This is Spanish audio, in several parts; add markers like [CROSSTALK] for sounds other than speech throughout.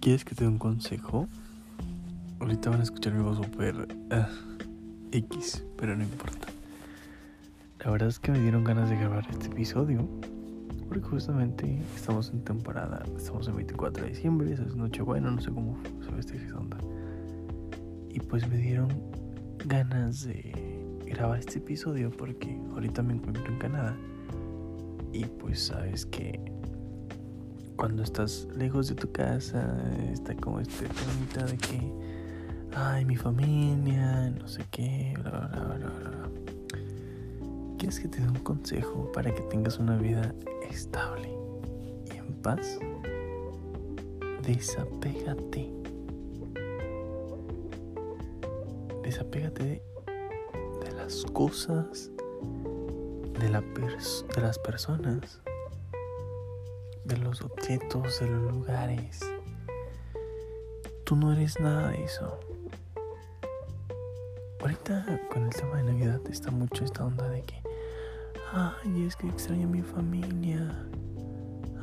¿Quieres que te dé un consejo? Ahorita van a escuchar mi voz super ah, X, pero no importa. La verdad es que me dieron ganas de grabar este episodio. Porque justamente estamos en temporada, estamos en 24 de diciembre, es Nochebuena, no sé cómo se festeja esa onda. Y pues me dieron ganas de grabar este episodio porque ahorita me encuentro en Canadá. Y pues sabes que cuando estás lejos de tu casa, está como este temita de que, ay, mi familia, no sé qué, bla, bla, bla, bla, bla. ¿Quieres que te dé un consejo para que tengas una vida estable y en paz? Desapégate. Desapégate de, de las cosas, de, la de las personas de los objetos, de los lugares. Tú no eres nada de eso. Ahorita con el tema de Navidad está mucho esta onda de que, ay, es que extraño a mi familia.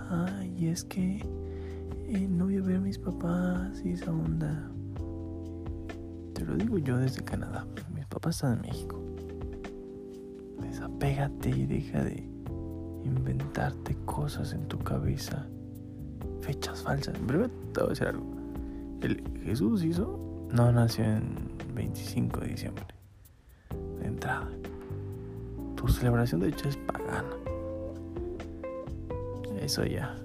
Ay, es que eh, no voy a ver a mis papás y esa onda. Te lo digo yo desde Canadá. Mis papás están en México. Desapégate y deja de inventarte cosas en tu cabeza, fechas falsas. Primero te voy a decir algo. El Jesús hizo, no nació en 25 de diciembre. De entrada. Tu celebración de hecho es pagana. Eso ya.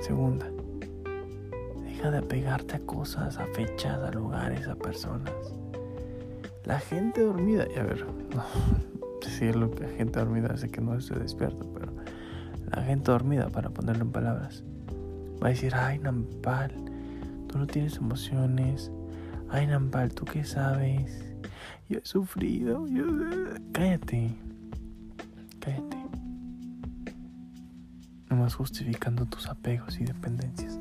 Segunda. Deja de apegarte a cosas, a fechas, a lugares, a personas. La gente dormida, y a ver, decirlo que la gente dormida hace que no se despierta, pero la gente dormida, para ponerlo en palabras, va a decir, ay Nampal, tú no tienes emociones, ay Nampal, tú qué sabes, yo he sufrido, yo... cállate, cállate. Nomás justificando tus apegos y dependencias.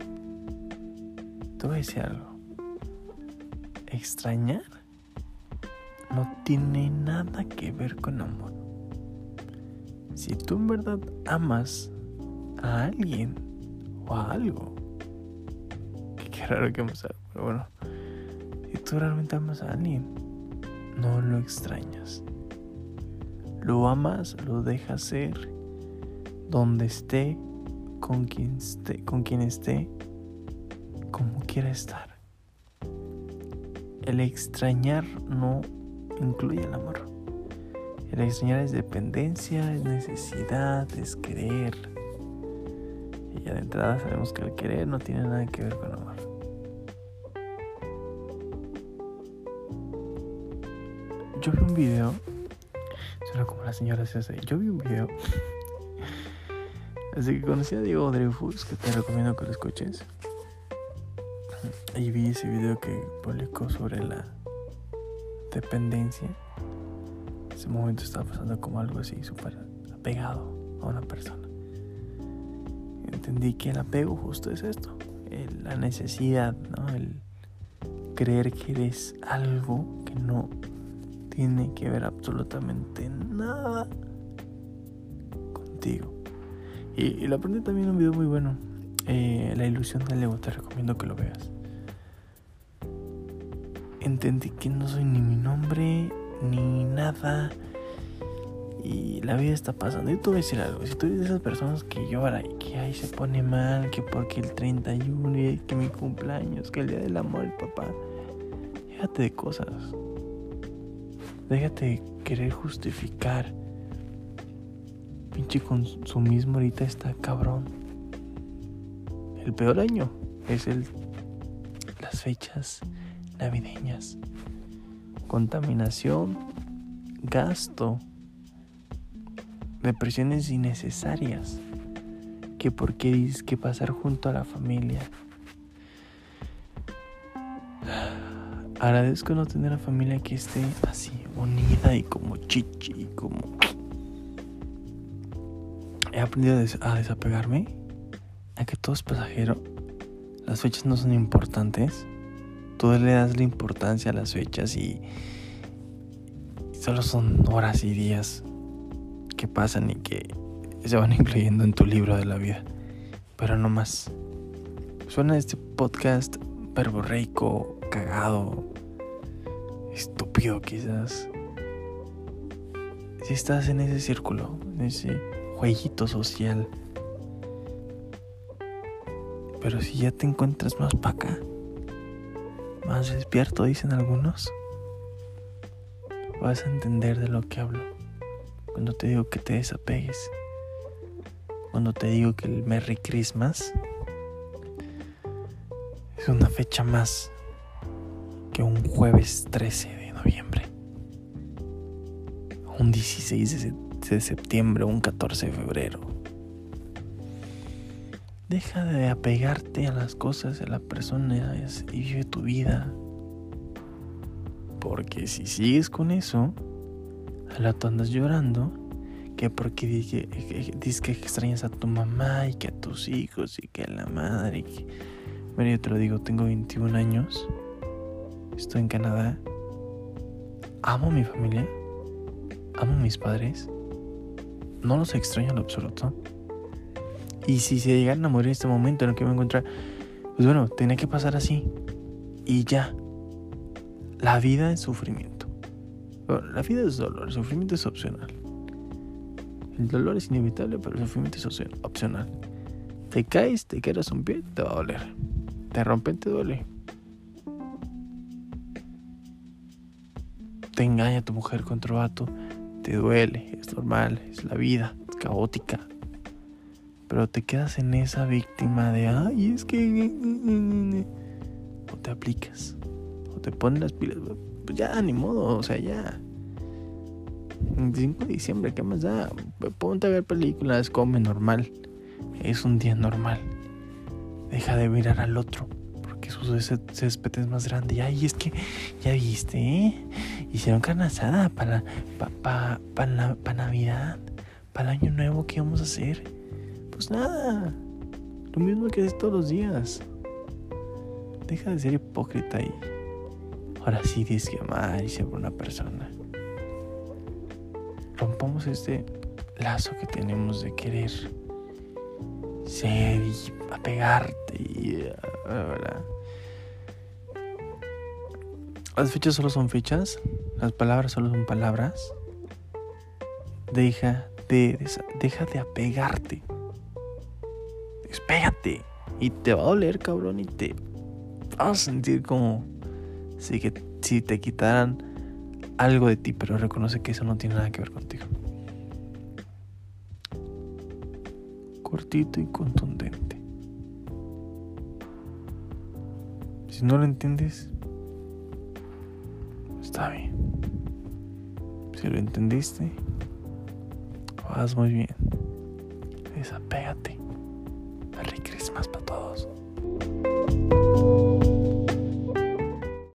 Te voy a decir algo. Extrañar no tiene nada que ver con amor. Si tú en verdad amas a alguien o a algo, qué raro que hemos pero bueno, si tú realmente amas a alguien, no lo extrañas. Lo amas, lo dejas ser donde esté, con quien esté, con quien esté, como quiera estar. El extrañar no incluye el amor. El extrañar es dependencia, es necesidad, es querer. Y ya de entrada sabemos que el querer no tiene nada que ver con amor. Yo vi un video, suena como la señora César, yo vi un video, [LAUGHS] así que conocí a Diego Dreyfus, que te recomiendo que lo escuches. Y vi ese video que publicó sobre la dependencia. Ese momento estaba pasando como algo así, súper apegado a una persona. Entendí que el apego justo es esto, la necesidad, ¿no? El creer que eres algo que no tiene que ver absolutamente nada contigo. Y, lo aprendí también en un video muy bueno. Eh, la ilusión del ego, te recomiendo que lo veas entendí que no soy ni mi nombre, ni nada. Y la vida está pasando. Y tú voy a decir algo. Si tú eres de esas personas que llora y que ahí se pone mal, que porque el 31 y que mi cumpleaños, que el día del amor, papá. Déjate de cosas. Déjate de querer justificar. Pinche consumismo ahorita está cabrón. El peor año es el las fechas navideñas. Contaminación, gasto, depresiones innecesarias. Que por qué dices que pasar junto a la familia. Agradezco no tener una familia que esté así, unida y como chichi, y como... He aprendido a desapegarme, a que todo es pasajero, las fechas no son importantes tú le das la importancia a las fechas y solo son horas y días que pasan y que se van [LAUGHS] incluyendo en tu libro de la vida. Pero no más. suena este podcast verborreico, cagado, estúpido quizás. Si estás en ese círculo, en ese jueguito social. Pero si ya te encuentras más para acá, más despierto, dicen algunos, vas a entender de lo que hablo. Cuando te digo que te desapegues. Cuando te digo que el Merry Christmas es una fecha más que un jueves 13 de noviembre. Un 16 de septiembre, un 14 de febrero. Deja de apegarte a las cosas, a las personas y vive tu vida. Porque si sigues con eso, al rato andas llorando, que porque dices que, extrañas a tu mamá y que a tus hijos y que a la madre. Mira, yo te lo digo, tengo 21 años, estoy en Canadá, amo a mi familia, amo a mis padres, no los extraño en lo absoluto. Y si se llegan a morir en este momento en el que me encontrar, pues bueno, tiene que pasar así. Y ya. La vida es sufrimiento. la vida es dolor, el sufrimiento es opcional. El dolor es inevitable, pero el sufrimiento es opcional. Te caes, te quedas un pie, te va a doler. Te rompen, te duele. Te engaña tu mujer con otro vato, te duele, es normal, es la vida, es caótica. Pero te quedas en esa víctima de, ay, es que... O te aplicas, o te pones las pilas, pues ya, ni modo, o sea, ya. 5 de diciembre, ¿qué más da? Ponte a ver películas, come normal. Es un día normal. Deja de mirar al otro, porque su césped es más grande. Ay, es que, ya viste, ¿eh? Hicieron carne asada para, para, para, para Navidad, para el Año Nuevo, ¿qué vamos a hacer? Pues nada, lo mismo que haces todos los días. Deja de ser hipócrita y ahora sí dices que amar y ser una persona. Rompamos este lazo que tenemos de querer ser y apegarte y Las fechas solo son fechas, las palabras solo son palabras. Deja de, deja de apegarte. Despégate. Y te va a doler, cabrón, y te vas a sentir como si, que, si te quitaran algo de ti, pero reconoce que eso no tiene nada que ver contigo. Cortito y contundente. Si no lo entiendes, está bien. Si lo entendiste, vas muy bien. Desapégate. Christmas para todos.